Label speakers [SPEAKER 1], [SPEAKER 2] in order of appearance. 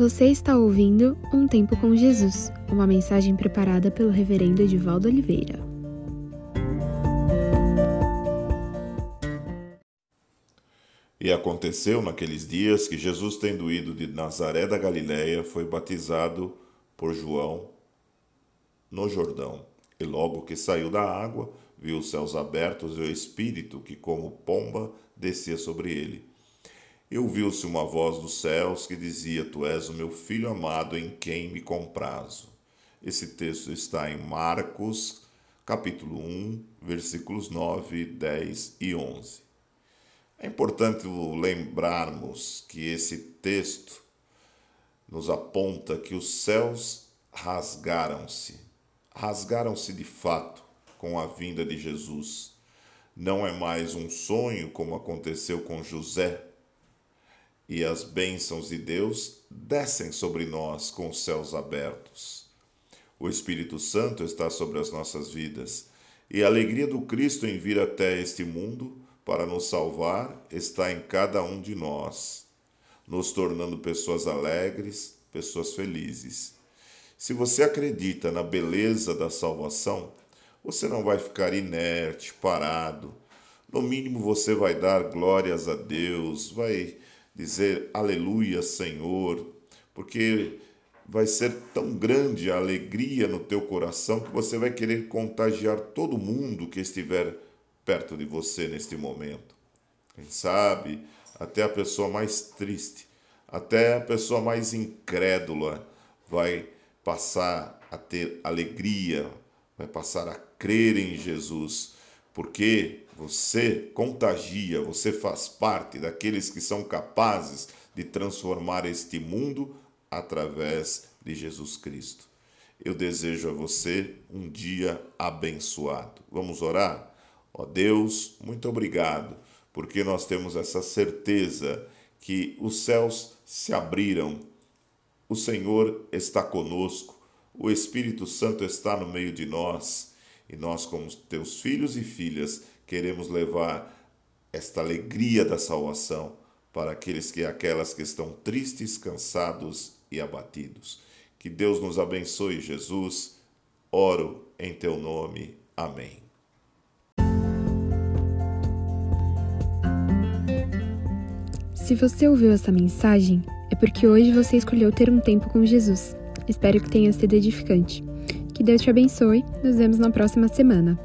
[SPEAKER 1] Você está ouvindo Um Tempo com Jesus, uma mensagem preparada pelo Reverendo Edivaldo Oliveira.
[SPEAKER 2] E aconteceu naqueles dias que Jesus, tendo ido de Nazaré da Galiléia, foi batizado por João no Jordão. E logo que saiu da água, viu os céus abertos e o Espírito que, como pomba, descia sobre ele. E ouviu-se uma voz dos céus que dizia: Tu és o meu filho amado em quem me comprazo. Esse texto está em Marcos, capítulo 1, versículos 9, 10 e 11. É importante lembrarmos que esse texto nos aponta que os céus rasgaram-se, rasgaram-se de fato com a vinda de Jesus. Não é mais um sonho como aconteceu com José, e as bênçãos de Deus descem sobre nós com os céus abertos. O Espírito Santo está sobre as nossas vidas, e a alegria do Cristo em vir até este mundo para nos salvar está em cada um de nós, nos tornando pessoas alegres, pessoas felizes. Se você acredita na beleza da salvação, você não vai ficar inerte, parado. No mínimo, você vai dar glórias a Deus, vai dizer aleluia, Senhor, porque vai ser tão grande a alegria no teu coração que você vai querer contagiar todo mundo que estiver perto de você neste momento. Quem sabe, até a pessoa mais triste, até a pessoa mais incrédula vai passar a ter alegria, vai passar a crer em Jesus, porque você contagia, você faz parte daqueles que são capazes de transformar este mundo através de Jesus Cristo. Eu desejo a você um dia abençoado. Vamos orar? Ó Deus, muito obrigado, porque nós temos essa certeza que os céus se abriram, o Senhor está conosco, o Espírito Santo está no meio de nós e nós, como teus filhos e filhas, queremos levar esta alegria da salvação para aqueles que aquelas que estão tristes, cansados e abatidos. Que Deus nos abençoe, Jesus. Oro em teu nome. Amém.
[SPEAKER 1] Se você ouviu essa mensagem, é porque hoje você escolheu ter um tempo com Jesus. Espero que tenha sido edificante. Que Deus te abençoe. Nos vemos na próxima semana.